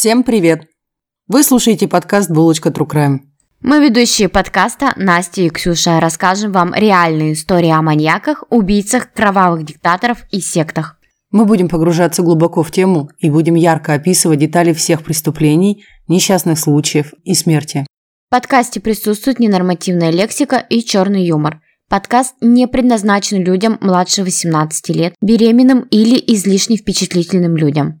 Всем привет! Вы слушаете подкаст «Булочка True Crime». Мы ведущие подкаста Настя и Ксюша расскажем вам реальные истории о маньяках, убийцах, кровавых диктаторов и сектах. Мы будем погружаться глубоко в тему и будем ярко описывать детали всех преступлений, несчастных случаев и смерти. В подкасте присутствует ненормативная лексика и черный юмор. Подкаст не предназначен людям младше 18 лет, беременным или излишне впечатлительным людям.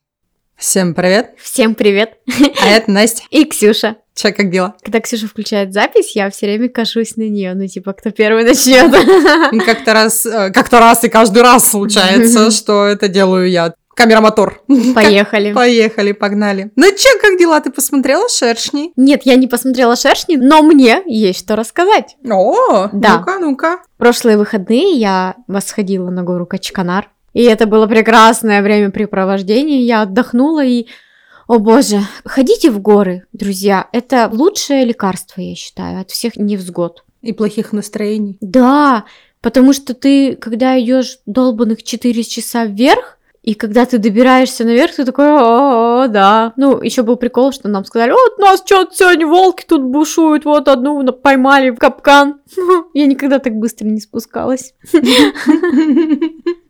Всем привет. Всем привет. А это Настя. И Ксюша. Че, как дела? Когда Ксюша включает запись, я все время кашусь на нее, ну типа, кто первый начнет. Как-то раз, э, как-то раз и каждый раз случается, что это делаю я. Камера мотор. Поехали. Поехали, погнали. Ну че, как дела? Ты посмотрела «Шершни»? Нет, я не посмотрела «Шершни», но мне есть что рассказать. О, Да. ну-ка, ну-ка. Прошлые выходные я восходила на гору Качканар, и это было прекрасное времяпрепровождение. Я отдохнула и... О боже, ходите в горы, друзья. Это лучшее лекарство, я считаю, от всех невзгод. И плохих настроений. Да, потому что ты, когда идешь долбанных 4 часа вверх, и когда ты добираешься наверх, ты такой, о, да. Ну, еще был прикол, что нам сказали, вот нас что-то сегодня волки тут бушуют, вот одну поймали в капкан. Я никогда так быстро не спускалась.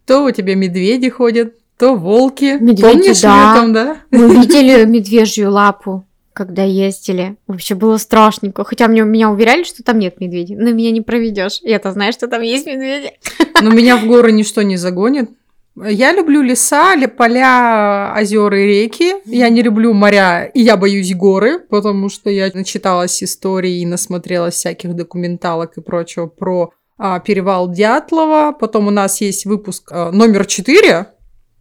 То у тебя медведи ходят, то волки. Медведи, Помнишь да. летом, да? Мы видели медвежью лапу, когда ездили. Вообще было страшненько. Хотя мне, меня уверяли, что там нет медведей. Но меня не проведешь. Я-то знаю, что там есть медведи. Но меня в горы ничто не загонит. Я люблю леса, поля, озера и реки. Я не люблю моря, и я боюсь горы, потому что я начиталась историй и насмотрелась всяких документалок и прочего про перевал Дятлова. Потом у нас есть выпуск а, номер 4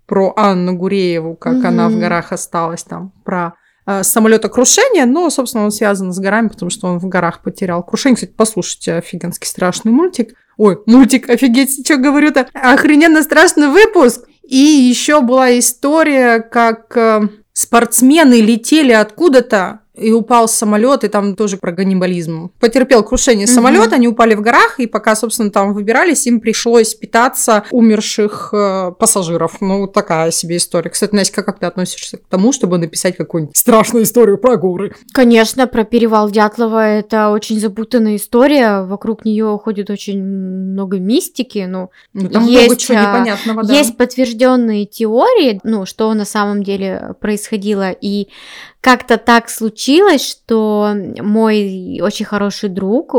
про Анну Гурееву, как она в горах осталась там, про а, самолетокрушение, но, собственно, он связан с горами, потому что он в горах потерял крушение. Кстати, послушайте, офигенский страшный мультик. Ой, мультик, офигеть, что говорю-то? Охрененно страшный выпуск. И еще была история, как э, спортсмены летели откуда-то и упал самолет, и там тоже про ганнибализм. Потерпел крушение Мгм. самолет, они упали в горах, и пока, собственно, там выбирались, им пришлось питаться умерших э, пассажиров. Ну, такая себе история. Кстати, Настя, как ты относишься к тому, чтобы написать какую-нибудь страшную историю про горы? Конечно, про перевал Дятлова это очень запутанная история. Вокруг нее ходит очень много мистики. Ну, Ну, там много Есть, чего а, непонятного, да. Есть подтвержденные теории, ну, что на самом деле происходило. И как-то так случилось, что мой очень хороший друг,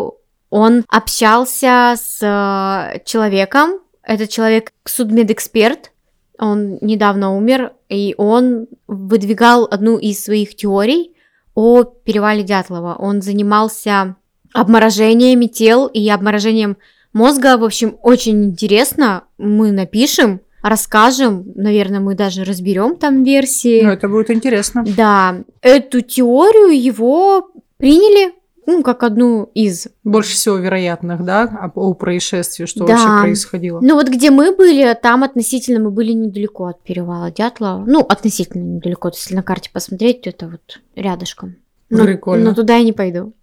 он общался с э, человеком. Этот человек судмедэксперт. Он недавно умер, и он выдвигал одну из своих теорий о перевале Дятлова. Он занимался обморожениями тел и обморожением мозга. В общем, очень интересно. Мы напишем, расскажем. Наверное, мы даже разберем там версии. Ну, это будет интересно. Да, эту теорию его приняли, ну, как одну из. Больше всего вероятных, да, о, о происшествии, что Да. вообще происходило. Ну, вот где мы были, там относительно мы были недалеко от перевала Дятлова. Ну, относительно недалеко. Если на карте посмотреть, то это вот рядышком. Но, Прикольно. но туда я не пойду.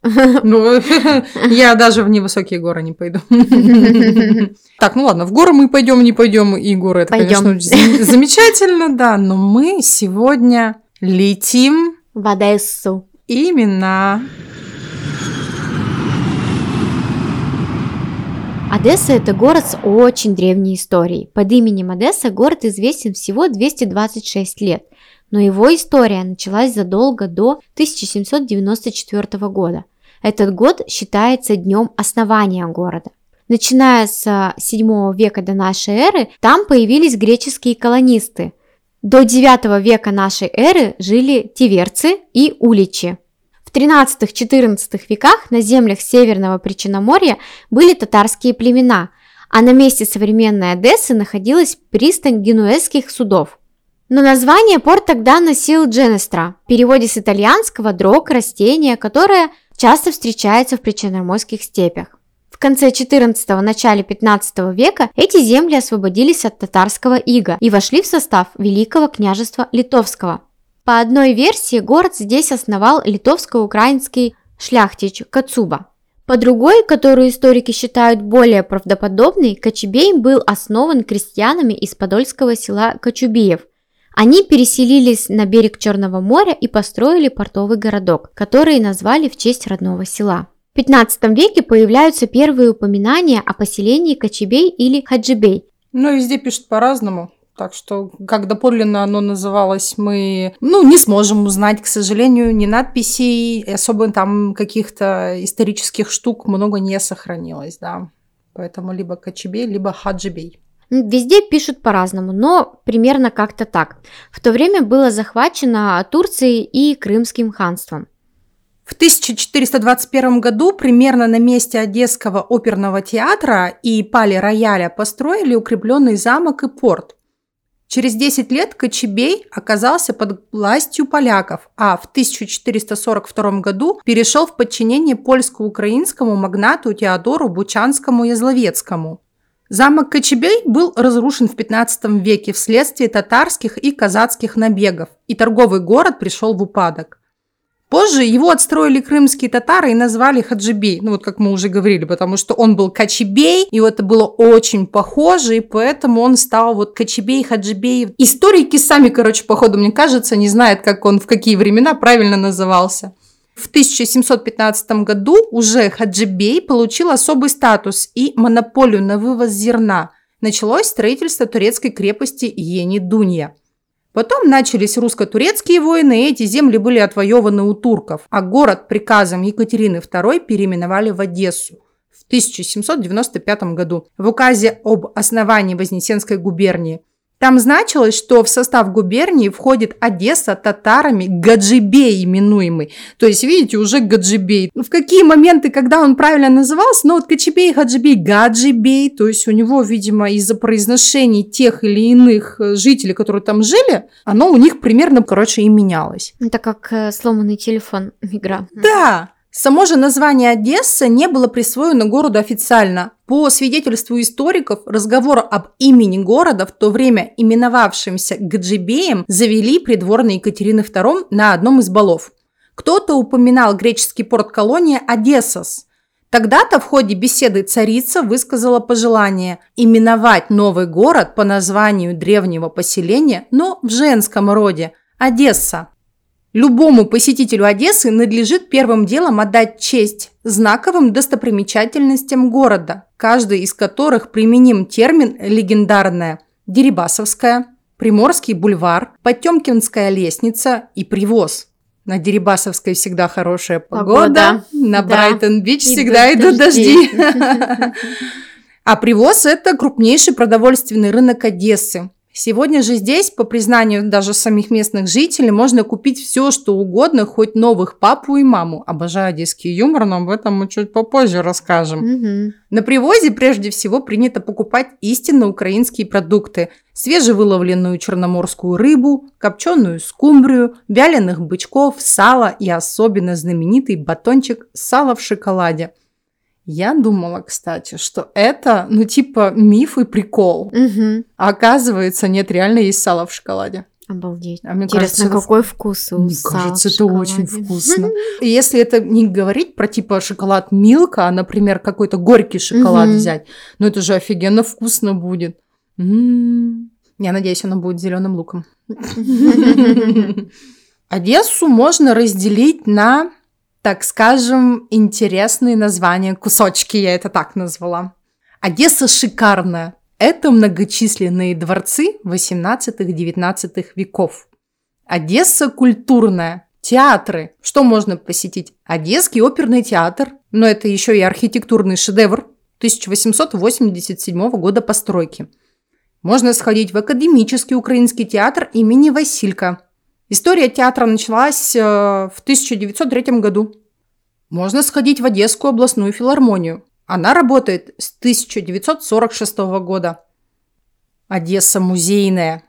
Ну, я даже в невысокие горы не пойду. Так, ну ладно, в горы мы пойдем, не пойдем, и горы это, Пойдем. конечно, замечательно, да, но мы сегодня летим В Одессу. именно Одесса – это город с очень древней историей. Под именем Одесса город известен всего 226 лет, но его история началась задолго до 1794 года. Этот год считается днем основания города. Начиная с 7 века до нашей эры, там появились греческие колонисты. До 9 века нашей эры жили тиверцы и уличи. В 13-14 веках на землях Северного Причерноморья были татарские племена, а на месте современной Одессы находилась пристань генуэзских судов. Но название порт тогда носил Дженестра, в переводе с итальянского «дрог» – растение, которое часто встречается в причерноморских степях. В конце 14 начале 15 века эти земли освободились от татарского ига и вошли в состав Великого княжества Литовского. По одной версии город здесь основал литовско-украинский шляхтич Кацуба. По другой, которую историки считают более правдоподобной, Кочубей был основан крестьянами из подольского села Кочубиев. Они переселились на берег Черного моря и построили портовый городок, который назвали в честь родного села. В 15 веке появляются первые упоминания о поселении Кочебей или Хаджибей. Ну, везде пишут по-разному. Так что, как доподлинно оно называлось, мы, ну, не сможем узнать, к сожалению, ни надписей, особо там каких-то исторических штук много не сохранилось, да. Поэтому либо Кочебей, либо Хаджибей. Везде пишут по-разному, но примерно как-то так. В то время было захвачено Турцией и Крымским ханством. В 1421 году примерно на месте Одесского оперного театра и пали рояля построили укрепленный замок и порт. Через 10 лет Кочебей оказался под властью поляков, а в 1442 году перешел в подчинение польско-украинскому магнату Теодору Бучанскому-Язловецкому. Замок Кочебей был разрушен в 15 веке вследствие татарских и казацких набегов, и торговый город пришел в упадок. Позже его отстроили крымские татары и назвали Хаджибей, ну вот как мы уже говорили, потому что он был Качебей, и это было очень похоже, и поэтому он стал вот Качебей, Хаджибей. Историки сами, короче, походу, мне кажется, не знают, как он в какие времена правильно назывался. В 1715 году уже Хаджибей получил особый статус и монополию на вывоз зерна. Началось строительство турецкой крепости Ени-Дунья – Потом начались русско-турецкие войны, и эти земли были отвоеваны у турков, а город приказом Екатерины II переименовали в Одессу в 1795 году в указе об основании Вознесенской губернии. Там значилось, что в состав губернии входит Одесса татарами Гаджибей именуемый. То есть, видите, уже Гаджибей. В какие моменты, когда он правильно назывался, ну вот Качебей, Гаджибей, Гаджибей, то есть у него, видимо, из-за произношений тех или иных э, жителей, которые там жили, оно у них примерно, короче, и менялось. Это как э, сломанный телефон игра. Да, Само же название Одесса не было присвоено городу официально. По свидетельству историков, разговор об имени города, в то время именовавшимся Гаджибеем, завели придворные Екатерины II на одном из балов. Кто-то упоминал греческий порт колонии Одессос. Тогда-то в ходе беседы царица высказала пожелание именовать новый город по названию древнего поселения, но в женском роде – Одесса. Любому посетителю Одессы надлежит первым делом отдать честь знаковым достопримечательностям города, каждый из которых применим термин «легендарная» – Дерибасовская, Приморский бульвар, Потемкинская лестница и Привоз. На Дерибасовской всегда хорошая погода, погода. на да. Брайтон-Бич всегда идут дожди. А Привоз – это крупнейший продовольственный рынок Одессы. Сегодня же здесь, по признанию даже самих местных жителей, можно купить все, что угодно, хоть новых папу и маму. Обожаю одесский юмор, но об этом мы чуть попозже расскажем. Угу. На привозе прежде всего принято покупать истинно украинские продукты. Свежевыловленную черноморскую рыбу, копченую скумбрию, вяленых бычков, сало и особенно знаменитый батончик сала в шоколаде – я думала, кстати, что это, ну, типа, миф и прикол. Угу. А оказывается, нет, реально есть сало в шоколаде. Обалдеть. А мне Интересно, кажется, какой вкус у Мне сала кажется, это очень вкусно. И Если это не говорить про типа шоколад Милка, а, например, какой-то горький шоколад взять, ну это же офигенно вкусно будет. М. Я надеюсь, оно будет зеленым луком. Одессу можно разделить на, так скажем, интересные названия, кусочки, я это так назвала. Одесса шикарная. Это многочисленные дворцы 18-19 веков. Одесса культурная. Театры. Что можно посетить? Одесский оперный театр. Но это еще и архитектурный шедевр 1887 года постройки. Можно сходить в Академический украинский театр имени Василька. История театра началась э, в 1903 году. Можно сходить в Одесскую областную филармонию. Она работает с 1946 года. Одесса музейная.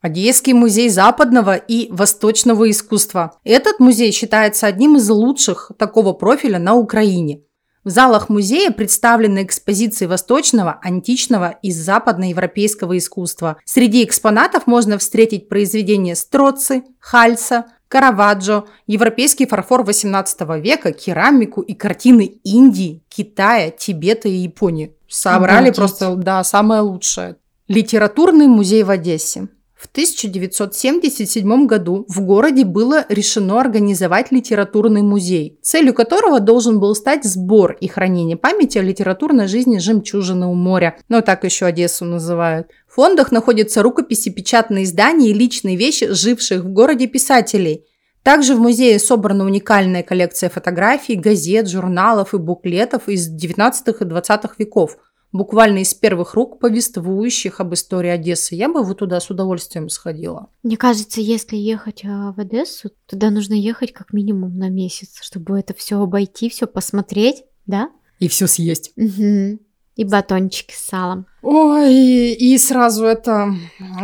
Одесский музей западного и восточного искусства. Этот музей считается одним из лучших такого профиля на Украине. В залах музея представлены экспозиции восточного, античного и западноевропейского искусства. Среди экспонатов можно встретить произведения Строци, Хальса, Караваджо, европейский фарфор XVIII века, керамику и картины Индии, Китая, Тибета и Японии. Собрали Обалдеть. просто, да, самое лучшее. Литературный музей в Одессе. В 1977 году в городе было решено организовать литературный музей, целью которого должен был стать сбор и хранение памяти о литературной жизни жемчужины у моря, но так еще Одессу называют. В фондах находятся рукописи, печатные издания и личные вещи живших в городе писателей. Также в музее собрана уникальная коллекция фотографий, газет, журналов и буклетов из 19 и 20 веков, буквально из первых рук повествующих об истории Одессы. Я бы вот туда с удовольствием сходила. Мне кажется, если ехать а, в Одессу, туда нужно ехать как минимум на месяц, чтобы это все обойти, все посмотреть, да? И все съесть. Мгм. И батончики с салом. Ой, и сразу это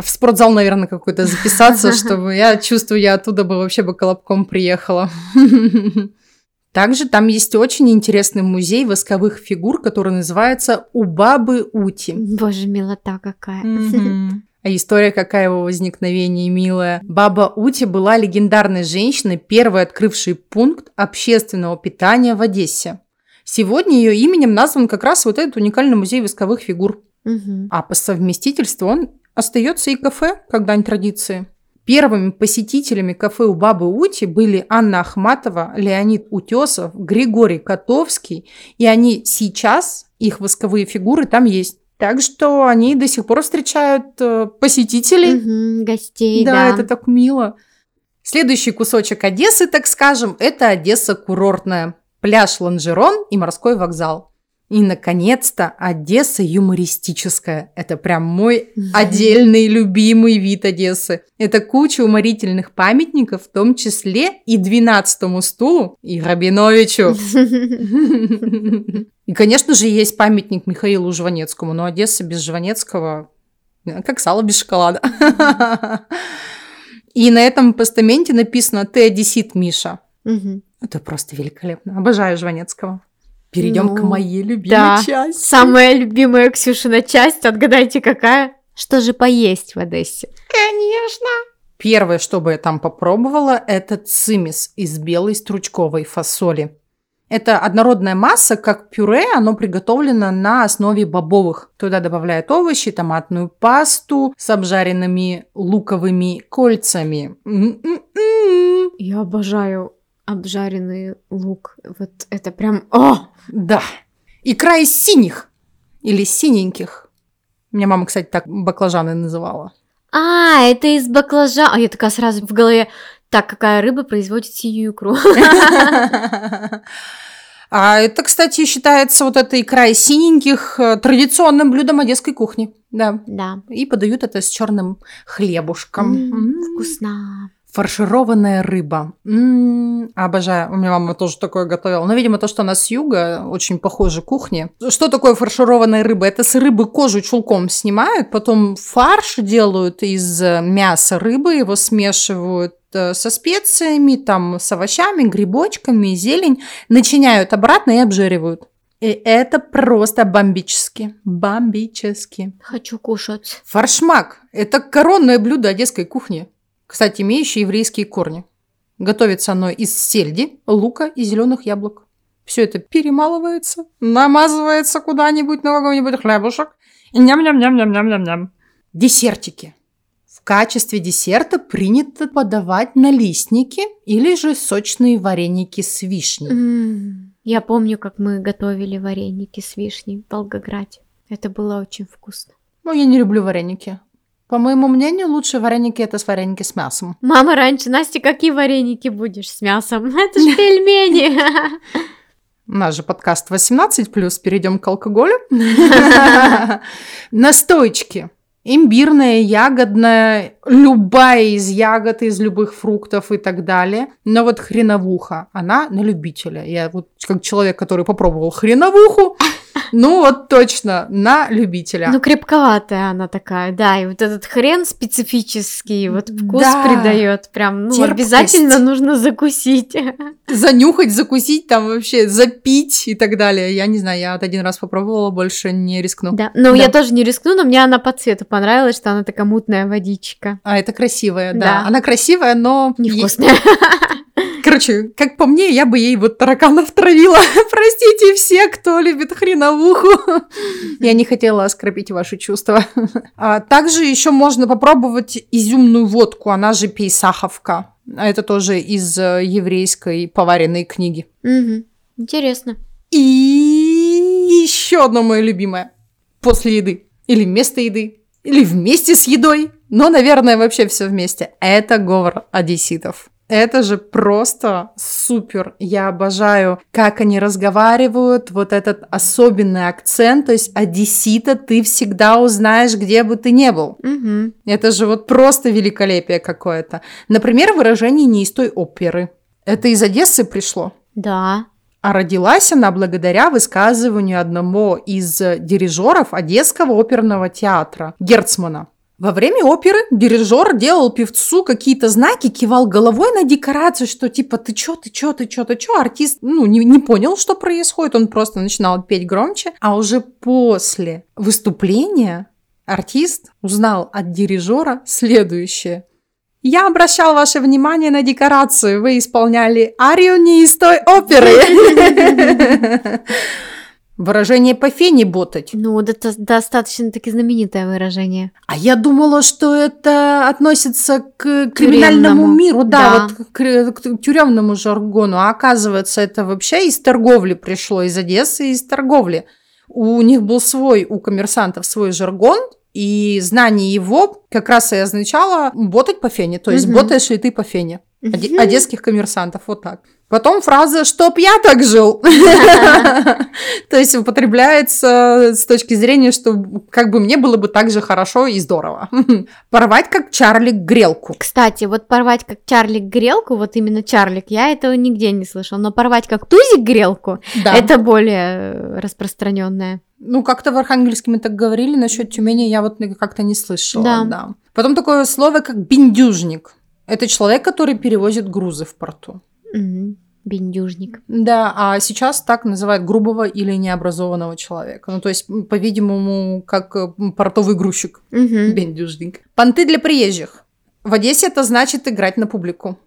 в спортзал, наверное, какой-то записаться, чтобы я чувствую, я оттуда бы вообще бы колобком приехала. Также там есть очень интересный музей восковых фигур, который называется «У бабы Ути». Боже, милота какая. А история какая его возникновения милая. Баба Ути была легендарной женщиной, первой открывшей пункт общественного питания в Одессе. Сегодня ее именем назван как раз вот этот уникальный музей восковых фигур. Мгм. А по совместительству он остается и кафе, как дань традиции. Первыми посетителями кафе у бабы Ути были Анна Ахматова, Леонид Утесов, Григорий Котовский, и они сейчас, их восковые фигуры там есть. Так что они до сих пор встречают э, посетителей. Мгм, Гостей, да, да. это так мило. Следующий кусочек Одессы, так скажем, это Одесса курортная. Пляж Ланжерон и морской вокзал. И, наконец-то, Одесса юмористическая. Это прям мой отдельный любимый вид Одессы. Это куча уморительных памятников, в том числе и 12-му стулу, и Рабиновичу. И, конечно же, есть памятник Михаилу Жванецкому, но Одесса без Жванецкого э, как сало без шоколада. И на этом постаменте написано «Ты одессит, Миша». Это просто великолепно. Обожаю Жванецкого. Перейдем к Ну, моей любимой да. части. Самая любимая Ксюшина часть, отгадайте какая? Что же поесть в Одессе? Конечно. Первое, что бы я там попробовала, это цимис из белой стручковой фасоли. Это однородная масса, как пюре, оно приготовлено на основе бобовых. Туда добавляют овощи, томатную пасту с обжаренными луковыми кольцами. М-м-м. Я обожаю обжаренный лук. Вот это прям... О! Да. Икра из синих или синеньких. Меня мама, кстати, так баклажаны называла. А, это из баклажа. А я такая сразу в голове. Так, какая рыба производит синюю икру? А это, кстати, считается вот икра из синеньких э, традиционным блюдом одесской кухни. Да. Да. И подают это с черным хлебушком. М, М. Вкусно. Фаршированная рыба. М, Обожаю. У меня мама тоже такое готовила. Но, видимо, то, что она с юга, очень похоже кухне. Что такое фаршированная рыба? Это с рыбы кожу чулком снимают, потом фарш делают из э, мяса рыбы, его смешивают э, со специями, там, с овощами, грибочками, зелень, начиняют обратно и обжаривают. И это просто бомбически. Бомбически. Хочу кушать. Фаршмак – это коронное блюдо одесской кухни, кстати, имеющее еврейские корни. Готовится оно из сельди, лука и зеленых яблок. Все это перемалывается, намазывается куда-нибудь на какой-нибудь хлебушек. И ням-ням-ням-ням-ням-ням-ням. Десертики. В качестве десерта принято подавать налистники или же сочные вареники с вишней. М, Я помню, как мы готовили вареники с вишней в Волгограде. Это было очень вкусно. Но я не люблю вареники. По моему мнению, лучшие вареники – это с вареники с мясом. Мама раньше, Настя, какие вареники будешь с мясом? Это же пельмени. У нас же подкаст 18+, перейдем к алкоголю. Настойчики. Имбирная, ягодная, любая из ягод, из любых фруктов и так далее. Но вот хреновуха, она на любителя. Я вот как человек, который попробовал хреновуху, Ну вот точно, на любителя. Ну, крепковатая она такая, да, и вот этот хрен специфический, вот вкус Да. придает, прям, ну, Терпкость. обязательно нужно закусить. Занюхать, закусить, там вообще запить и так далее. Я не знаю, я вот один раз попробовала, больше не рискну. Да, ну, Да. я тоже не рискну, но мне она по цвету понравилась, что она такая мутная водичка. А это красивая, да. Да. Она красивая, но... Невкусная. Короче, как по мне, я бы ей вот тараканов травила. Простите все, кто любит хреновуху. Я не хотела оскорбить ваши чувства. А также еще можно попробовать изюмную водку, она же пейсаховка. А Это тоже из э, еврейской поваренной книги. Мгм. Интересно. И еще одно мое любимое. После еды. Или вместо еды. Или вместе с едой. Но, наверное, вообще все вместе. Это говор одесситов. Это же просто супер. Я обожаю, как они разговаривают, вот этот особенный акцент. То есть одессита ты всегда узнаешь, где бы ты не был. Мгм. Это же вот просто великолепие какое-то. Например, выражение не из той оперы. Это из Одессы пришло. Да. А родилась она благодаря высказыванию одного из дирижеров Одесского оперного театра Герцмана. Во время оперы дирижер делал певцу какие-то знаки, кивал головой на декорацию, что типа ты чё, ты чё, ты чё, ты чё. Артист ну, не, не понял, что происходит, он просто начинал петь громче. А уже после выступления артист узнал от дирижера следующее. Я обращал ваше внимание на декорацию. Вы исполняли арию не из той оперы. Выражение по фене ботать. Ну, это достаточно таки знаменитое выражение. А я думала, что это относится к криминальному Тюремному. миру, да, Да. вот к, к тюремному жаргону. А оказывается, это вообще из торговли пришло, из Одессы, из торговли. У них был свой, у коммерсантов свой жаргон, и знание его как раз и означало ботать по фене, то есть Мгм. ботаешь ли ты по фене. Мгм. Одесских коммерсантов, вот так. Потом фраза «чтоб я так жил». То есть употребляется с точки зрения, что как бы мне было бы так же хорошо и здорово. Порвать как Чарлик грелку. Кстати, вот порвать как Чарлик грелку, вот именно Чарлик, я этого нигде не слышал, но порвать как Тузик грелку, это более распространенное. Ну, как-то в Архангельске мы так говорили, насчет Тюмени я вот как-то не слышала. Да. Да. Потом такое слово, как бендюжник. Это человек, который перевозит грузы в порту. Мгм. Бендюжник. Да, а сейчас так называют грубого или необразованного человека. Ну, то есть, по-видимому, как э, портовый грузчик. Мгм. Бендюжник. Понты для приезжих. В Одессе это значит играть на публику.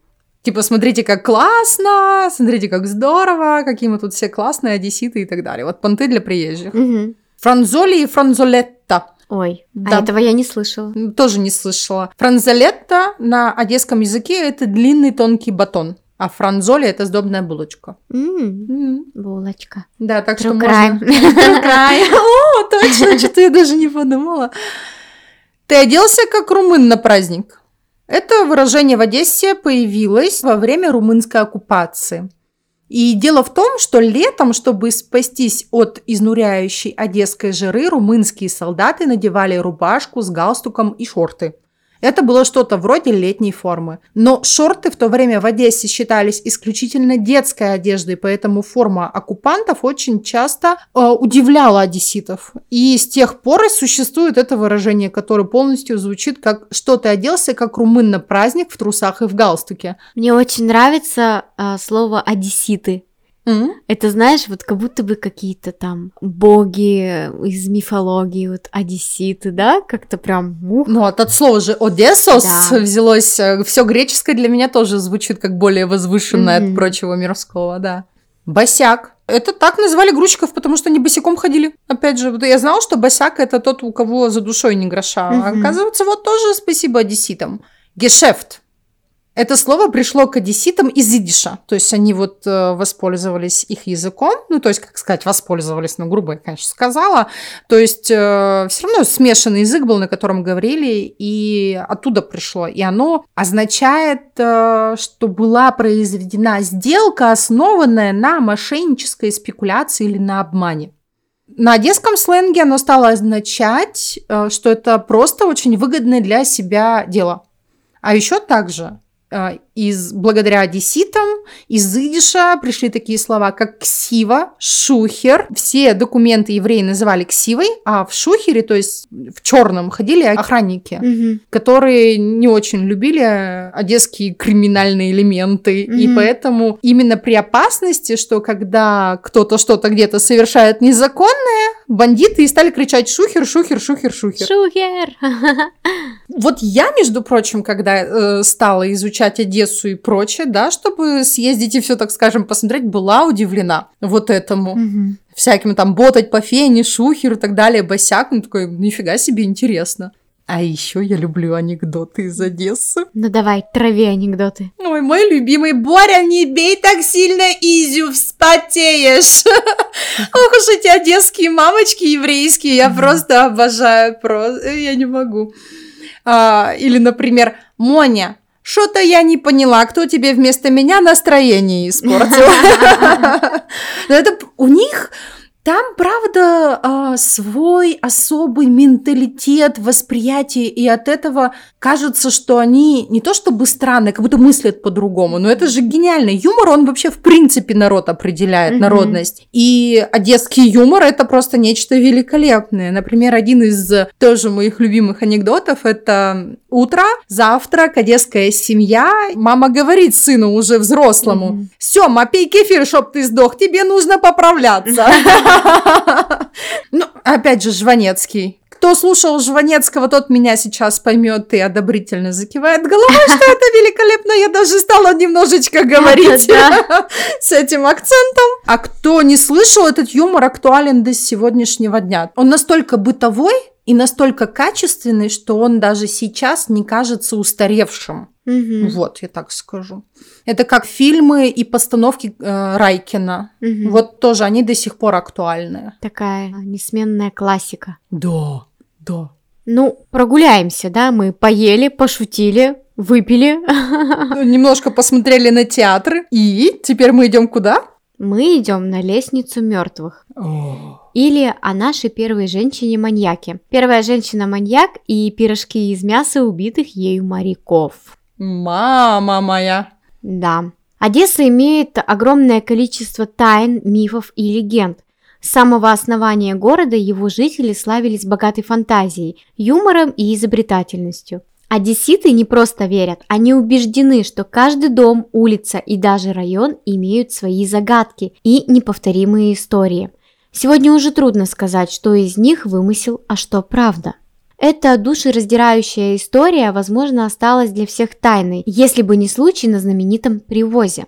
Типа, смотрите, как классно, смотрите, как здорово, какие мы тут все классные, одесситы и так далее. Вот понты для приезжих. Мгм. Франзоли и франзолетта. Ой, Да. а этого я не слышала. Тоже не слышала. Франзолетта на одесском языке это длинный тонкий батон. А франзоли это сдобная булочка. Булочка. Да, так что True можно... crime. True crime. О, точно, что-то я даже не подумала. Ты оделся как румын на праздник? Это выражение в Одессе появилось во время румынской оккупации. И дело в том, что летом, чтобы спастись от изнуряющей одесской жары, румынские солдаты надевали рубашку с галстуком и шорты. Это было что-то вроде летней формы. Но шорты в то время в Одессе считались исключительно детской одеждой, поэтому форма оккупантов очень часто э, удивляла одесситов. И с тех пор и существует это выражение, которое полностью звучит как «что ты оделся, как румын на праздник в трусах и в галстуке». Мне очень нравится а, слово одесситы. М? Это, знаешь, вот как будто бы какие-то там боги из мифологии, вот одесситы, да? Как-то прям... ух. Ну, от, от слова же «одессос» Да. взялось. Все греческое для меня тоже звучит как более возвышенное Мгм. от прочего мирского, да. Босяк. Это так называли грузчиков, потому что они босиком ходили. Опять же, я знала, что босяк это тот, у кого за душой не гроша. А Мгм. оказывается, вот тоже спасибо одесситам. Гешефт. Это слово пришло к одесситам из идиша. То есть они вот э, воспользовались их языком. Ну, то есть, как сказать, воспользовались, ну, грубо я, конечно, сказала. То есть все равно смешанный язык был, на котором говорили, и оттуда пришло. И оно означает, э, что была произведена сделка, основанная на мошеннической спекуляции или на обмане. На одесском сленге оно стало означать, э, что это просто очень выгодное для себя дело. А еще также а, из, благодаря одесситам из идиша пришли такие слова, как ксива, шухер. Все документы евреи называли ксивой, а в шухере, то есть в черном, ходили охранники, Мгм. которые не очень любили одесские криминальные элементы. И Мгм. поэтому именно при опасности, что когда кто-то что-то где-то совершает незаконное, бандиты и стали кричать шухер, шухер, шухер, шухер. Шухер. Вот я, между прочим, когда э, стала изучать Одессу и прочее, да, чтобы съездить и все, так скажем, посмотреть, была удивлена вот этому. Мгм. Всяким там ботать по фене, шухер и так далее, босяк. Ну, такой, нифига себе интересно. А еще я люблю анекдоты из Одессы. Ну давай, трави анекдоты. Ой, мой любимый Боря, не бей так сильно Изю, вспотеешь. Ох уж эти одесские мамочки еврейские, я просто обожаю, просто, я не могу. А, или, например, Моня, что-то я не поняла, кто тебе вместо меня настроение испортил. Но это у них там, правда, а, свой особый менталитет, восприятие, и от этого кажется, что они не то чтобы странные, как будто мыслят по-другому, но это же гениально. Юмор, он вообще в принципе народ определяет, Мгм. народность. И одесский юмор это просто нечто великолепное. Например, один из тоже моих любимых анекдотов это утро, завтрак, одесская семья. Мама говорит сыну уже взрослому. Сёма, пей кефир, чтоб ты сдох, тебе нужно поправляться. Ну, опять же, Жванецкий. Кто слушал Жванецкого, тот меня сейчас поймет и одобрительно закивает головой, что это великолепно. Я даже стала немножечко говорить с этим акцентом. А кто не слышал, этот юмор актуален до сегодняшнего дня. Он настолько бытовой и настолько качественный, что он даже сейчас не кажется устаревшим. Мгм. Вот, я так скажу. Это как фильмы и постановки э, Райкина. Мгм. Вот тоже они до сих пор актуальны. Такая несменная классика. Да, да. Ну, прогуляемся, да? Мы поели, пошутили, выпили. Ну, Немножко посмотрели на театры. И теперь мы идем куда? Мы идем на лестницу мертвых. Или о нашей первой женщине-маньяке. Первая женщина-маньяк и пирожки из мяса убитых ею моряков. Мама моя. Да. Одесса имеет огромное количество тайн, мифов и легенд. С самого основания города его жители славились богатой фантазией, юмором и изобретательностью. Одесситы не просто верят, они убеждены, что каждый дом, улица и даже район имеют свои загадки и неповторимые истории. Сегодня уже трудно сказать, что из них вымысел, а что правда. Эта душераздирающая история, возможно, осталась для всех тайной, если бы не случай на знаменитом привозе.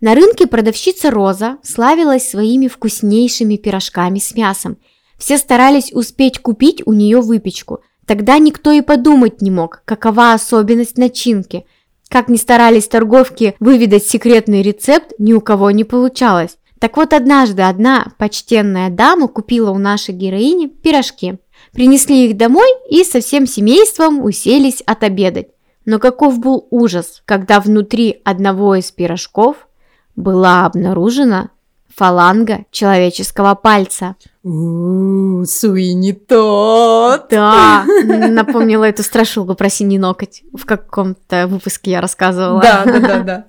На рынке продавщица Роза славилась своими вкуснейшими пирожками с мясом. Все старались успеть купить у нее выпечку. Тогда никто и подумать не мог, какова особенность начинки. Как ни старались торговки выведать секретный рецепт, ни у кого не получалось. Так вот, однажды одна почтенная дама купила у нашей героини пирожки. Принесли их домой и со всем семейством уселись отобедать. Но каков был ужас, когда внутри одного из пирожков была обнаружена фаланга человеческого пальца. У, Суини тот. Да, напомнила эту страшилку про синий ноготь. В каком-то выпуске я рассказывала. Да, да, да, да.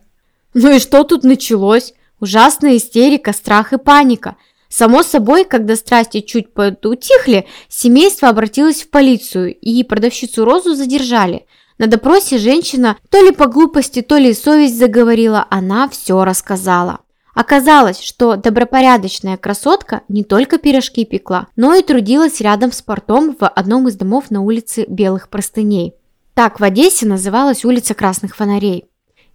Ну и что тут началось? Ужасная истерика, страх и паника. Само собой, когда страсти чуть подутихли, семейство обратилось в полицию, и продавщицу Розу задержали. На допросе женщина то ли по глупости, то ли совесть заговорила, она все рассказала. Оказалось, что добропорядочная красотка не только пирожки пекла, но и трудилась рядом с портом в одном из домов на улице Белых Простыней. Так в Одессе называлась улица Красных Фонарей.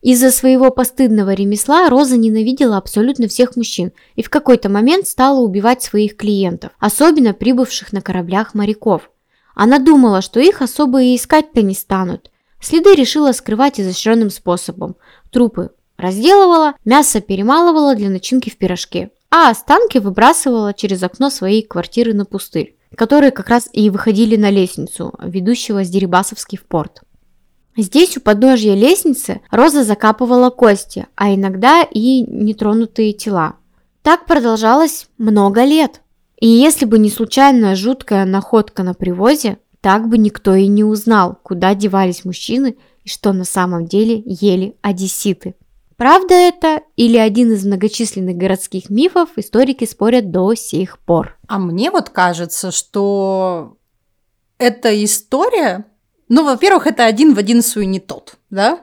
Из-за своего постыдного ремесла Роза ненавидела абсолютно всех мужчин и в какой-то момент стала убивать своих клиентов, особенно прибывших на кораблях моряков. Она думала, что их особо и искать-то не станут. Следы решила скрывать изощренным способом. Трупы разделывала, мясо перемалывала для начинки в пирожке, а останки выбрасывала через окно своей квартиры на пустырь, которые как раз и выходили на лестницу, ведущего с Дерибасовский в порт. Здесь у подножья лестницы Роза закапывала кости, а иногда и нетронутые тела. Так продолжалось много лет. И если бы не случайная жуткая находка на привозе, так бы никто и не узнал, куда девались мужчины и что на самом деле ели одесситы. Правда это или один из многочисленных городских мифов, историки спорят до сих пор. А мне вот кажется, что эта история, ну, во-первых, это один в один не тот, да?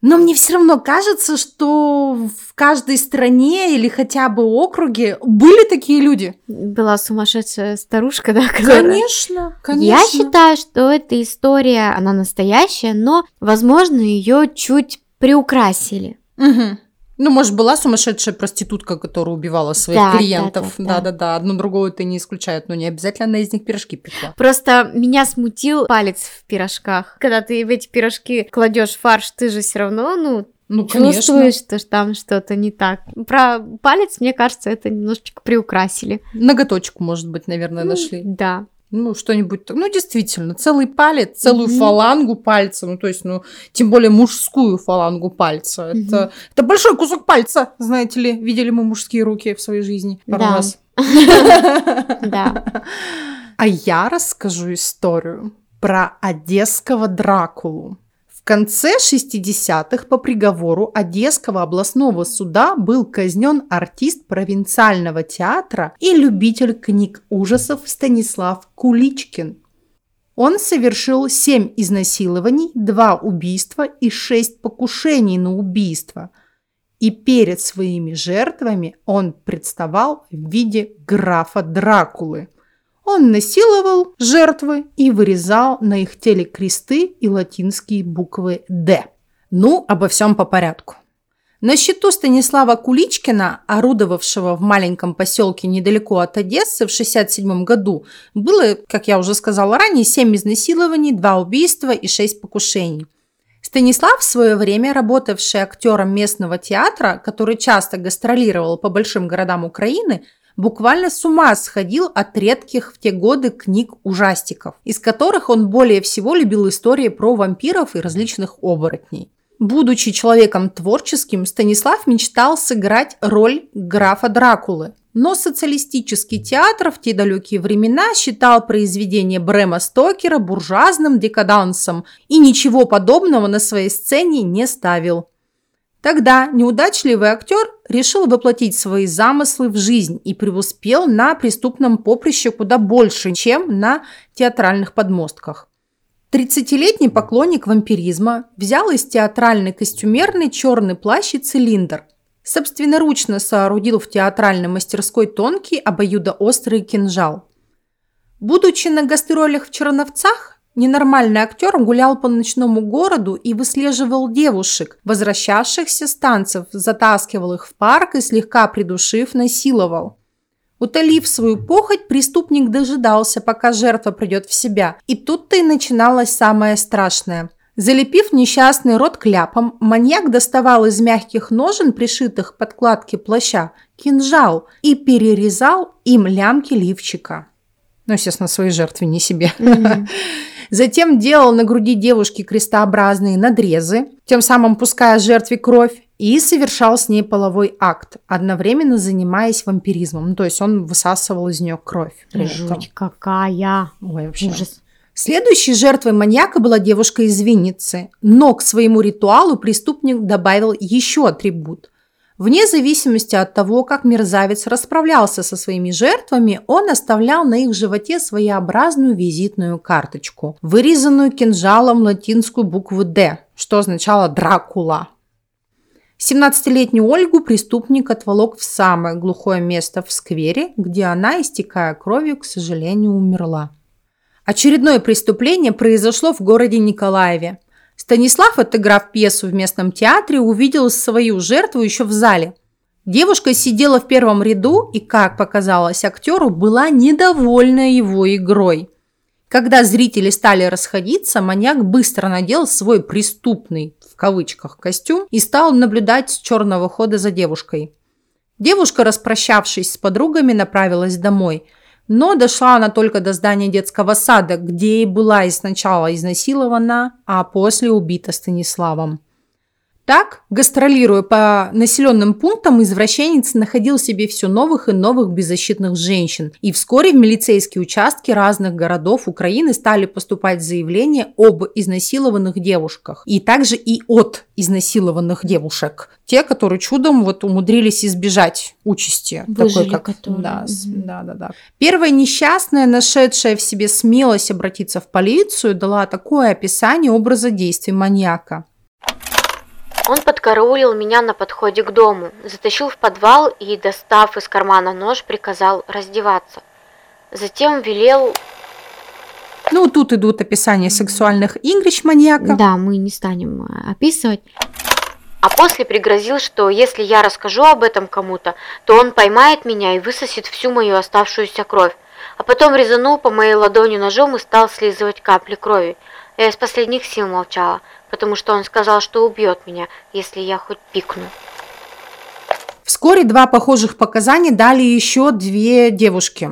Но мне все равно кажется, что в каждой стране или хотя бы округе были такие люди. Была сумасшедшая старушка, да? Которая... Конечно, конечно. Я считаю, что эта история, она настоящая, но, возможно, ее чуть приукрасили. Угу. Ну, может, была сумасшедшая проститутка, которая убивала своих Да, клиентов. да, да, да. Да-да-да, одно другого это не исключает, но не обязательно она из них пирожки пекла. Просто меня смутил палец в пирожках. Когда ты в эти пирожки кладешь фарш, ты же все равно, ну, Ну, чувствуешь, что там что-то не так. Про палец, мне кажется, это немножечко приукрасили. Ноготочку, может быть, наверное, Ну, нашли. Да. Ну, что-нибудь. Ну, действительно, целый палец, целую Мгм. фалангу пальца, ну, то есть, ну, тем более мужскую фалангу пальца. Мгм. Это, это большой кусок пальца, знаете ли. Видели мы мужские руки в своей жизни пару Да. раз. Да. А я расскажу историю про одесского Дракулу. Конце 60-х по приговору Одесского областного суда был казнен артист провинциального театра и любитель книг ужасов Станислав Куличкин. Он совершил 7 изнасилований, 2 убийства и 6 покушений на убийство. И перед своими жертвами он представал в виде графа Дракулы. Он насиловал жертвы и вырезал на их теле кресты и латинские буквы «Д». Ну, обо всем по порядку. На счету Станислава Куличкина, орудовавшего в маленьком поселке недалеко от Одессы в 1967 году, было, как я уже сказала ранее, 7 изнасилований, 2 убийства и 6 покушений. Станислав, в свое время работавший актером местного театра, который часто гастролировал по большим городам Украины, буквально с ума сходил от редких в те годы книг ужастиков, из которых он более всего любил истории про вампиров и различных оборотней. Будучи человеком творческим, Станислав мечтал сыграть роль графа Дракулы. Но социалистический театр в те далекие времена считал произведение Брема Стокера буржуазным декадансом и ничего подобного на своей сцене не ставил. Тогда неудачливый актер решил воплотить свои замыслы в жизнь и преуспел на преступном поприще куда больше, чем на театральных подмостках. 30-летний поклонник вампиризма взял из театральной костюмерной черный плащ и цилиндр. Собственноручно соорудил в театральной мастерской тонкий обоюдоострый кинжал. Будучи на гастролях в Черновцах, ненормальный актер гулял по ночному городу и выслеживал девушек, возвращавшихся с танцев, затаскивал их в парк и слегка придушив, насиловал. Утолив свою похоть, преступник дожидался, пока жертва придет в себя. И тут-то и начиналось самое страшное. Залепив несчастный рот кляпом, маньяк доставал из мягких ножен, пришитых к подкладке плаща, кинжал и перерезал им лямки лифчика. Ну, естественно, своей жертве, не себе. Мгм. Затем делал на груди девушки крестообразные надрезы, тем самым пуская жертве кровь, и совершал с ней половой акт, одновременно занимаясь вампиризмом. Ну, то есть он высасывал из нее кровь. Жуть какая. Ой, вообще. Ужас. Следующей жертвой маньяка была девушка из Винницы, но к своему ритуалу преступник добавил еще атрибут. Вне зависимости от того, как мерзавец расправлялся со своими жертвами, он оставлял на их животе своеобразную визитную карточку, вырезанную кинжалом латинскую букву «Д», что означало «Дракула». 17-летнюю Ольгу преступник отволок в самое глухое место в сквере, где она, истекая кровью, к сожалению, умерла. Очередное преступление произошло в городе Николаеве. Станислав, отыграв пьесу в местном театре, увидел свою жертву еще в зале. Девушка сидела в первом ряду и, как показалось актеру, была недовольна его игрой. Когда зрители стали расходиться, маньяк быстро надел свой преступный, в кавычках, костюм и стал наблюдать с черного хода за девушкой. Девушка, распрощавшись с подругами, направилась домой. Но дошла она только до здания детского сада, где и была и сначала изнасилована, а после убита Станиславом. Так, гастролируя по населенным пунктам, извращенец находил себе все новых и новых беззащитных женщин. И вскоре в милицейские участки разных городов Украины стали поступать заявления об изнасилованных девушках. И также и от изнасилованных девушек. Те, которые чудом вот умудрились избежать участи. Выжили, такой, как... которые. Да, Мгм. да, да, да. Первая несчастная, нашедшая в себе смелость обратиться в полицию, дала такое описание образа действий маньяка. Он подкараулил меня на подходе к дому, затащил в подвал и, достав из кармана нож, приказал раздеваться. Затем велел Ну, тут идут описания сексуальных игрищ маньяка. Да, мы не станем а, описывать. А после пригрозил, что если я расскажу об этом кому-то, то он поймает меня и высосет всю мою оставшуюся кровь. А потом резанул по моей ладони ножом и стал слизывать капли крови. Я из последних сил молчала, потому что он сказал, что убьет меня, если я хоть пикну. Вскоре два похожих показания дали еще две девушки.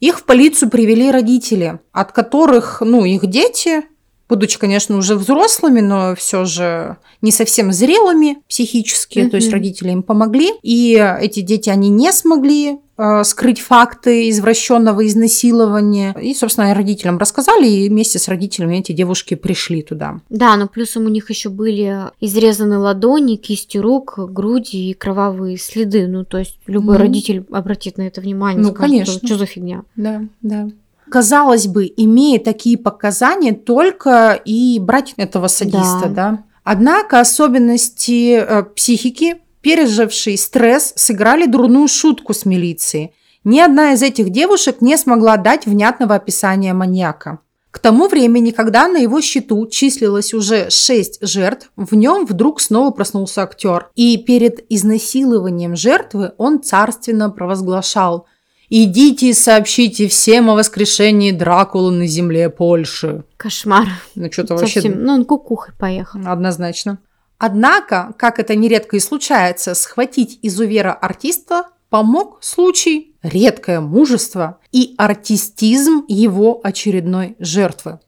Их в полицию привели родители, от которых, ну, их дети, будучи, конечно, уже взрослыми, но все же не совсем зрелыми психически, то есть родители им помогли, и эти дети, они не смогли э, скрыть факты извращенного изнасилования. И, собственно, родителям рассказали, и вместе с родителями эти девушки пришли туда. Да, но плюсом у них еще были изрезаны ладони, кисти рук, груди и кровавые следы. Ну, то есть любой Мгм. родитель обратит на это внимание. Ну, скажет, конечно. Что за фигня? Да, да. Казалось бы, имея такие показания, только и брать этого садиста, Да. да. Однако особенности э, психики, пережившей стресс, сыграли дурную шутку с милицией. Ни одна из этих девушек не смогла дать внятного описания маньяка. К тому времени, когда на его счету числилось уже шесть жертв, в нем вдруг снова проснулся актер. И перед изнасилованием жертвы он царственно провозглашал «Идите и сообщите всем о воскрешении Дракулы на земле Польши». Кошмар. Ну, что-то вообще. Ну, он кукухой поехал. однозначно. Однако, как это нередко и случается, схватить изувера-артиста помог случай, редкое мужество и артистизм его очередной жертвы.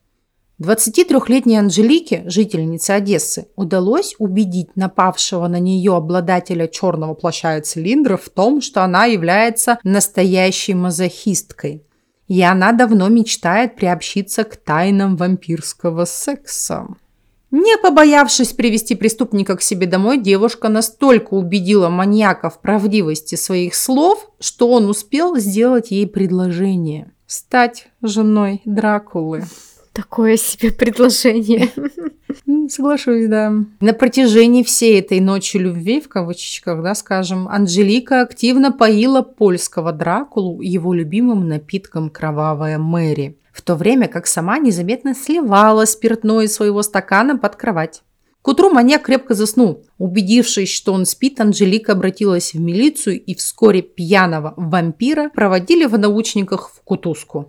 23-летней Анжелике, жительнице Одессы, удалось убедить напавшего на нее обладателя черного плаща и цилиндра в том, что она является настоящей мазохисткой. И она давно мечтает приобщиться к тайнам вампирского секса. Не побоявшись привести преступника к себе домой, девушка настолько убедила маньяка в правдивости своих слов, что он успел сделать ей предложение – стать женой Дракулы. Такое себе предложение. М, Соглашусь, да. На протяжении всей этой ночи любви, в кавычках, да, скажем, Анжелика активно поила польского Дракулу его любимым напитком «Кровавая Мэри», в то время как сама незаметно сливала спиртное из своего стакана под кровать. К утру маньяк крепко заснул. Убедившись, что он спит, Анжелика обратилась в милицию и вскоре пьяного вампира проводили в научниках в кутузку.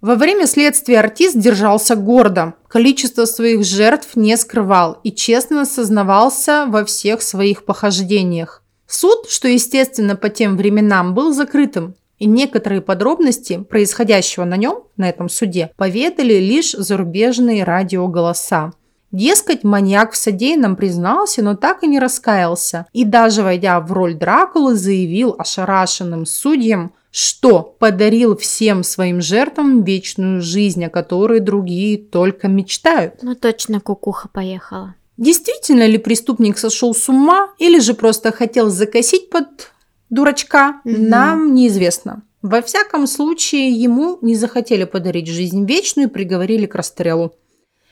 Во время следствия артист держался гордо, количество своих жертв не скрывал и честно сознавался во всех своих похождениях. Суд, что естественно по тем временам, был закрытым, и некоторые подробности происходящего на нем, на этом суде, поведали лишь зарубежные радиоголоса. Дескать, маньяк в содеянном признался, но так и не раскаялся. И даже войдя в роль Дракулы, заявил ошарашенным судьям, что подарил всем своим жертвам вечную жизнь, о которой другие только мечтают. Ну, точно кукуха поехала. Действительно ли преступник сошел с ума или же просто хотел закосить под дурачка, Мгм. нам неизвестно. Во всяком случае, ему не захотели подарить жизнь вечную и приговорили к расстрелу.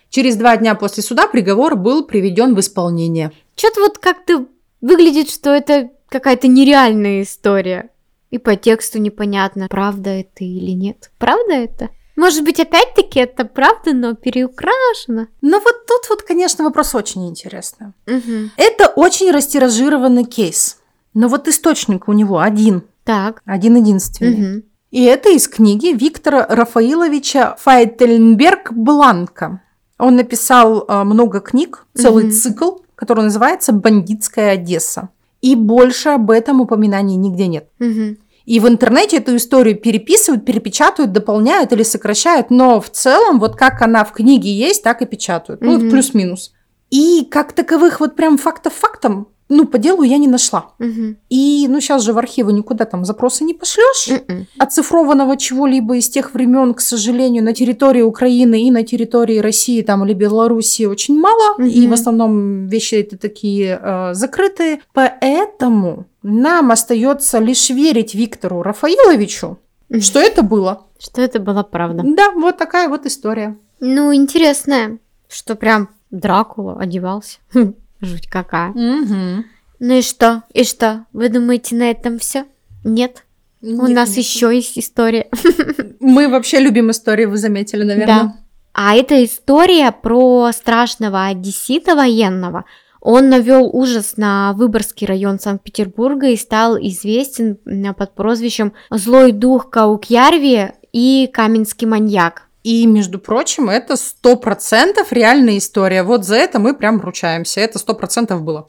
Через два дня после суда приговор был приведен в исполнение. Что-то вот как-то выглядит, что это какая-то нереальная история. И по тексту непонятно, правда это или нет. Правда это? Может быть, опять-таки это правда, но переукрашено. Но вот тут вот, конечно, вопрос очень интересный. Мгм. Это очень растиражированный кейс. Но вот источник у него один, Так. один единственный. Мгм. И это из книги Виктора Рафаиловича Файтельнберг Бланка. Он написал э, много книг, целый Мгм. цикл, который называется «Бандитская Одесса». И больше об этом упоминаний нигде нет. Мгм. И в интернете эту историю переписывают, перепечатывают, дополняют или сокращают, но в целом вот как она в книге есть, так и печатают. Ну, Мгм. плюс-минус. И как таковых вот прям фактов фактом, ну, по делу я не нашла. Мгм. И, ну, сейчас же в архивы никуда там запросы не пошлешь. Мгм. Оцифрованного чего-либо из тех времен, к сожалению, на территории Украины и на территории России там или Белоруссии очень мало. Мгм. И в основном вещи это такие э, закрытые. Поэтому нам остается лишь верить Виктору Рафаиловичу, Мгм. что это было. Что это была правда. Да, вот такая вот история. Ну, интересно, что прям Дракула одевался. Жуть какая. Ну и что? И что? Вы думаете, на этом все? Нет. У нас еще есть история. Мы вообще любим истории, вы заметили, наверное. Да. А это история про страшного одессита военного. Он навел ужас на Выборгский район Санкт-Петербурга и стал известен под прозвищем «Злой дух Каукьярви» и «Каменский маньяк». И, между прочим, это сто процентов реальная история. Вот за это мы прям ручаемся. Это сто процентов было.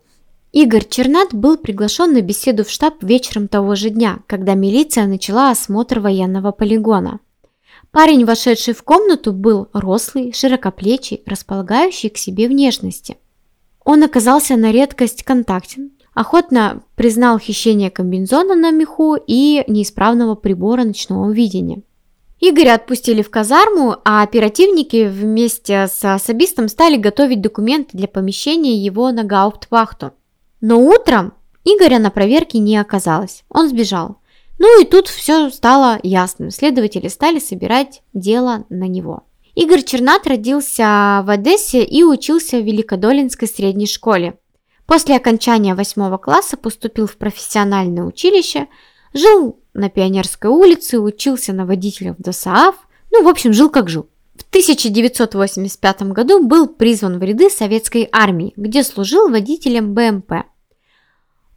Игорь Чернат был приглашен на беседу в штаб вечером того же дня, когда милиция начала осмотр военного полигона. Парень, вошедший в комнату, был рослый, широкоплечий, располагающий к себе внешности. Он оказался на редкость контактен, охотно признал хищение комбинзона на меху и неисправного прибора ночного видения. Игоря отпустили в казарму, а оперативники вместе с особистом стали готовить документы для помещения его на гауптвахту. Но утром Игоря на проверке не оказалось, он сбежал. Ну и тут все стало ясным, следователи стали собирать дело на него. Игорь Чернат родился в Одессе и учился в Великодолинской средней школе. После окончания восьмого класса поступил в профессиональное училище, жил на Пионерской улице, учился на водителя в ДОСААФ, ну, в общем, жил как жил. В 1985 году был призван в ряды советской армии, где служил водителем БМП.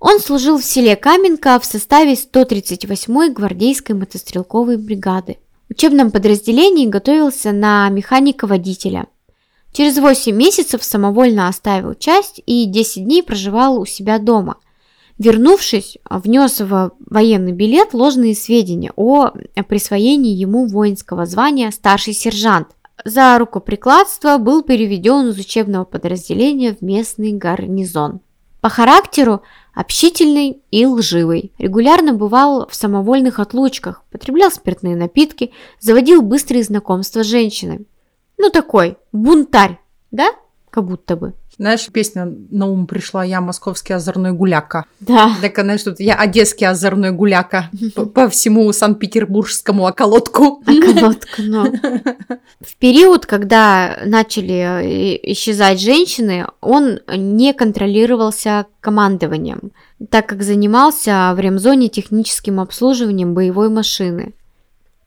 Он служил в селе Каменка в составе 138-й гвардейской мотострелковой бригады. В учебном подразделении готовился на механика-водителя. Через 8 месяцев самовольно оставил часть и 10 дней проживал у себя дома. Вернувшись, внес в военный билет ложные сведения о присвоении ему воинского звания старший сержант. За рукоприкладство был переведен из учебного подразделения в местный гарнизон. По характеру общительный и лживый. Регулярно бывал в самовольных отлучках, потреблял спиртные напитки, заводил быстрые знакомства с женщинами. Ну такой, бунтарь, да? Как будто бы. Знаешь, песня на ум пришла «Я московский озорной гуляка». Да. Так, знаешь, тут «Я одесский озорной гуляка» по, по всему Санкт-Петербургскому околотку. Околотка, но. В период, когда начали э, исчезать женщины, он не контролировался командованием, так как занимался в ремзоне техническим обслуживанием боевой машины.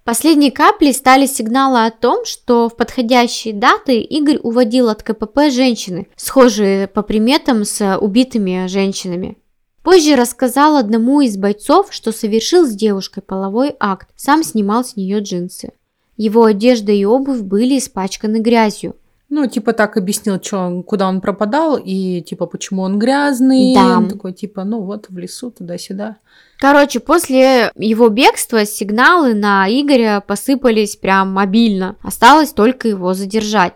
Последней каплей стали сигналы о том, что в подходящие даты Игорь уводил от КПП женщины, схожие по приметам с убитыми женщинами. Позже рассказал одному из бойцов, что совершил с девушкой половой акт, сам снимал с нее джинсы. Его одежда и обувь были испачканы грязью. Ну, типа так объяснил, он, куда он пропадал и типа почему он грязный. Да. Он такой типа, ну вот в лесу туда-сюда. Короче, после его бегства сигналы на Игоря посыпались прям мобильно. Осталось только его задержать.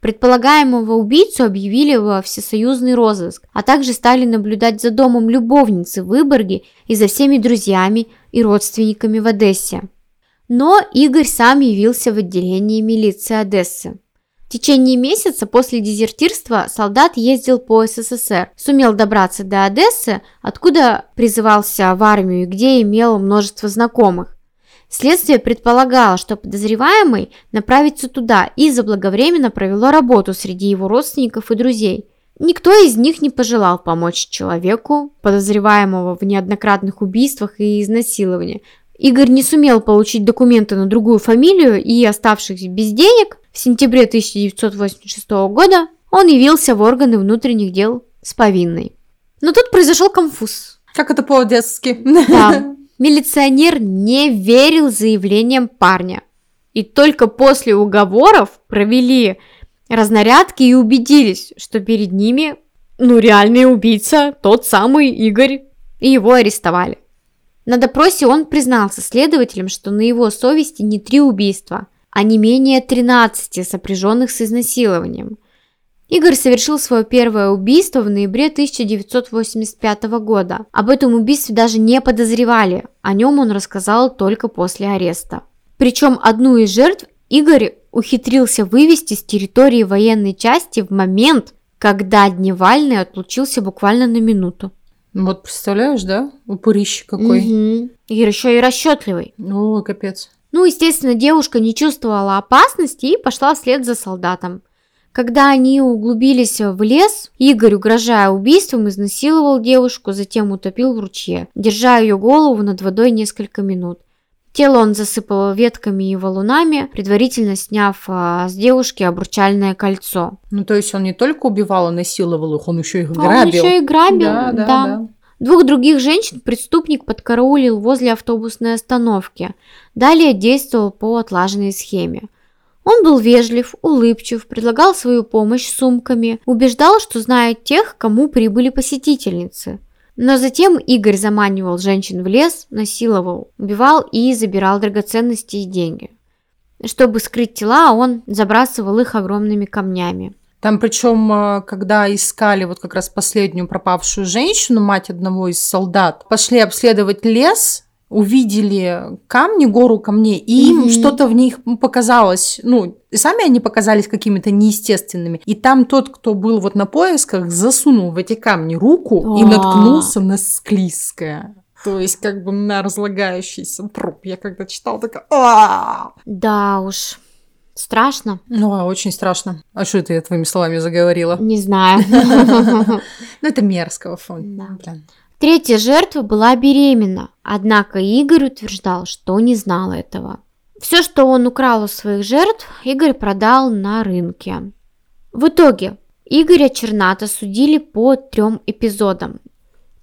Предполагаемого убийцу объявили во всесоюзный розыск, а также стали наблюдать за домом любовницы в Выборге и за всеми друзьями и родственниками в Одессе. Но Игорь сам явился в отделении милиции Одессы. В течение месяца после дезертирства солдат ездил по СССР, сумел добраться до Одессы, откуда призывался в армию, где имел множество знакомых. Следствие предполагало, что подозреваемый направится туда и заблаговременно провело работу среди его родственников и друзей. Никто из них не пожелал помочь человеку, подозреваемого в неоднократных убийствах и изнасиловании. Игорь не сумел получить документы на другую фамилию и, оставшись без денег, в сентябре 1986 года он явился в органы внутренних дел с повинной. Но тут произошел конфуз. Как это по-одесски? Да. Милиционер не верил заявлениям парня. И только после уговоров провели разнарядки и убедились, что перед ними, ну, реальный убийца, тот самый Игорь, и его арестовали. На допросе он признался следователям, что на его совести не три убийства, а не менее 13 сопряженных с изнасилованием. Игорь совершил свое первое убийство в ноябре 1985 года. Об этом убийстве даже не подозревали, о нем он рассказал только после ареста. Причем одну из жертв Игорь ухитрился вывести с территории военной части в момент, когда Дневальный отлучился буквально на минуту. Вот представляешь, да? Упырище какой. Угу. И еще и расчетливый. Ой, капец. Ну, естественно, девушка не чувствовала опасности и пошла вслед за солдатом. Когда они углубились в лес, Игорь, угрожая убийством, изнасиловал девушку, затем утопил в ручье, держа ее голову над водой несколько минут. Тело он засыпал ветками и валунами, предварительно сняв а, с девушки обручальное кольцо. Ну, то есть он не только убивал и насиловал их, он еще их грабил. Он еще и грабил, Да, да, да. Двух других женщин преступник подкараулил возле автобусной остановки. Далее действовал по отлаженной схеме. Он был вежлив, улыбчив, предлагал свою помощь сумками, убеждал, что знает тех, кому прибыли посетительницы. Но затем Игорь заманивал женщин в лес, насиловал, убивал и забирал драгоценности и деньги. Чтобы скрыть тела, он забрасывал их огромными камнями. Там причем, когда искали вот как раз последнюю пропавшую женщину, мать одного из солдат, пошли обследовать лес, увидели камни, гору камней, и им Мгм. что-то в них показалось, ну, и сами они показались какими-то неестественными. И там тот, кто был вот на поисках, засунул в эти камни руку и А. наткнулся на склизкое. То есть как бы на разлагающийся труп. Я когда читала, такая... «А!» Да уж, страшно. Ну, а, очень страшно. А что это я твоими словами заговорила? Не знаю. Ну, это мерзкого фон. Да. Третья жертва была беременна, однако Игорь утверждал, что не знал этого. Все, что он украл у своих жертв, Игорь продал на рынке. В итоге Игоря Черната судили по трем эпизодам.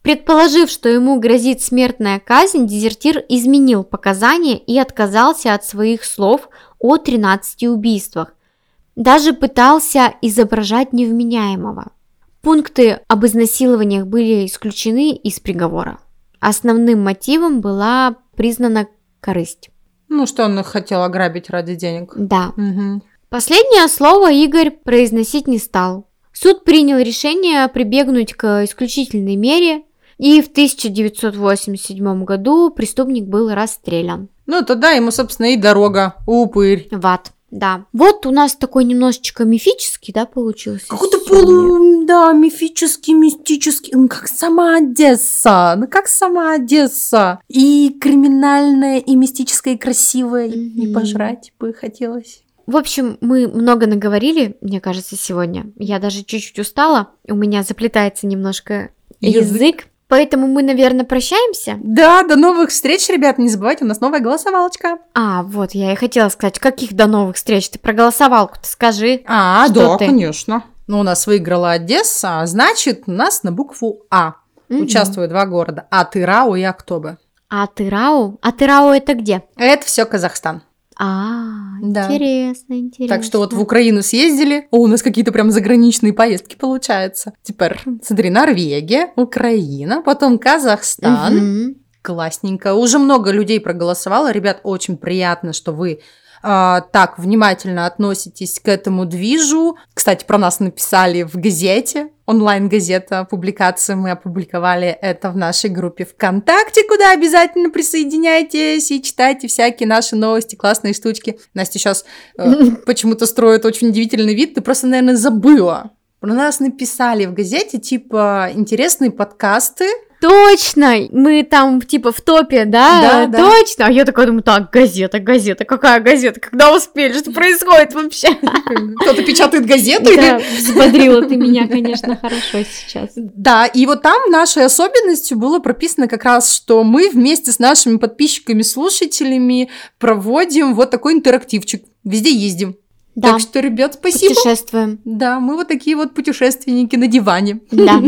Предположив, что ему грозит смертная казнь, дезертир изменил показания и отказался от своих слов о 13 убийствах. Даже пытался изображать невменяемого. Пункты об изнасилованиях были исключены из приговора. Основным мотивом была признана корысть. Ну, что он хотел ограбить ради денег. Да. Мгм. Последнее слово Игорь произносить не стал. Суд принял решение прибегнуть к исключительной мере, и в 1987 году преступник был расстрелян. Ну, тогда ему, собственно, и дорога. Упырь. В ад. Да. Вот у нас такой немножечко мифический, да, получился? Какой-то полу, да, мифический, мистический, ну, как сама Одесса, ну, как сама Одесса. И криминальная, и мистическая, и красивая, и Мгм. пожрать бы хотелось. В общем, мы много наговорили, мне кажется, сегодня. Я даже чуть-чуть устала. У меня заплетается немножко Язык. язык. Поэтому мы, наверное, прощаемся. Да, до новых встреч, ребят, не забывайте, у нас новая голосовалочка. А, вот, я и хотела сказать, каких до новых встреч? Ты про голосовалку-то скажи. А, да, ты? конечно. Ну, у нас выиграла Одесса, а значит, у нас на букву А Мгм. участвуют два города. Атырау и Актобе. А Тырау? А Тырау это где? Это все Казахстан. А, Да. интересно, интересно. Так что вот в Украину съездили, о, у нас какие-то прям заграничные поездки получаются. Теперь, смотри, Норвегия, Украина, потом Казахстан. Мгм. Классненько. Уже много людей проголосовало. Ребят, очень приятно, что вы так внимательно относитесь к этому движу. Кстати, про нас написали в газете, онлайн-газета, публикация. Мы опубликовали это в нашей группе ВКонтакте, куда обязательно присоединяйтесь и читайте всякие наши новости, классные штучки. Настя сейчас почему-то строит очень удивительный вид. Ты просто, наверное, забыла. Про нас написали в газете, типа, интересные подкасты, Точно! Мы там типа в топе, да? Да, да. Точно! А я такая думаю, так, газета, газета, какая газета? Когда успели? Что происходит вообще? Кто-то печатает газеты. Да, взбодрила ты меня, конечно, хорошо сейчас. Да, и вот там нашей особенностью было прописано как раз, что мы вместе с нашими подписчиками-слушателями проводим вот такой интерактивчик. Везде ездим. Да, Так что, ребят, спасибо. путешествуем. Да, мы вот такие вот путешественники на диване. Да.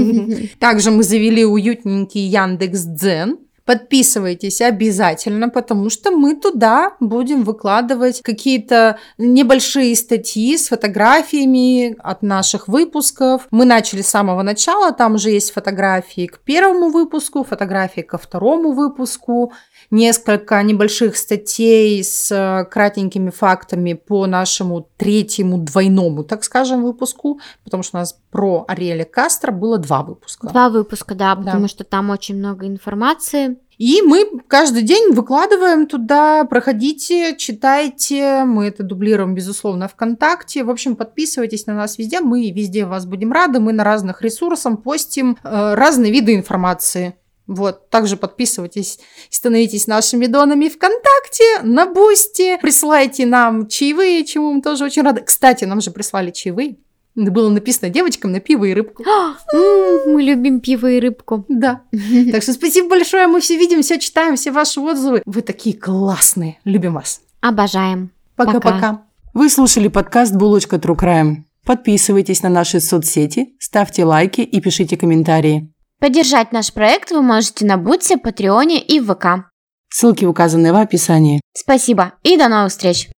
Также мы завели уютненький Яндекс Дзен. Подписывайтесь обязательно, потому что мы туда будем выкладывать какие-то небольшие статьи с фотографиями от наших выпусков. Мы начали с самого начала, там уже есть фотографии к первому выпуску, фотографии ко второму выпуску, несколько небольших статей с э, кратенькими фактами по нашему третьему двойному, так скажем, выпуску, потому что у нас про Ариэля Кастро было два выпуска. Два выпуска, да, потому Да. что там очень много информации. И мы каждый день выкладываем туда, проходите, читайте, мы это дублируем, безусловно, ВКонтакте. В общем, подписывайтесь на нас везде, мы везде вас будем рады, мы на разных ресурсах постим э, разные виды информации. Вот, также подписывайтесь и становитесь нашими донами ВКонтакте, на Boosty, присылайте нам чаевые, чему мы тоже очень рады. Кстати, нам же прислали чаевые. Было написано девочкам на пиво и рыбку. Мы любим пиво и рыбку. Да. Так что спасибо большое, мы все видим, все читаем, все ваши отзывы. Вы такие классные. Любим вас. Обожаем. Пока. Пока-пока. Вы слушали подкаст «Булочка True Crime». Подписывайтесь на наши соцсети, ставьте лайки и пишите комментарии. Поддержать наш проект вы можете на Бутсе, Патреоне и в ВК. Ссылки указаны в описании. Спасибо и до новых встреч!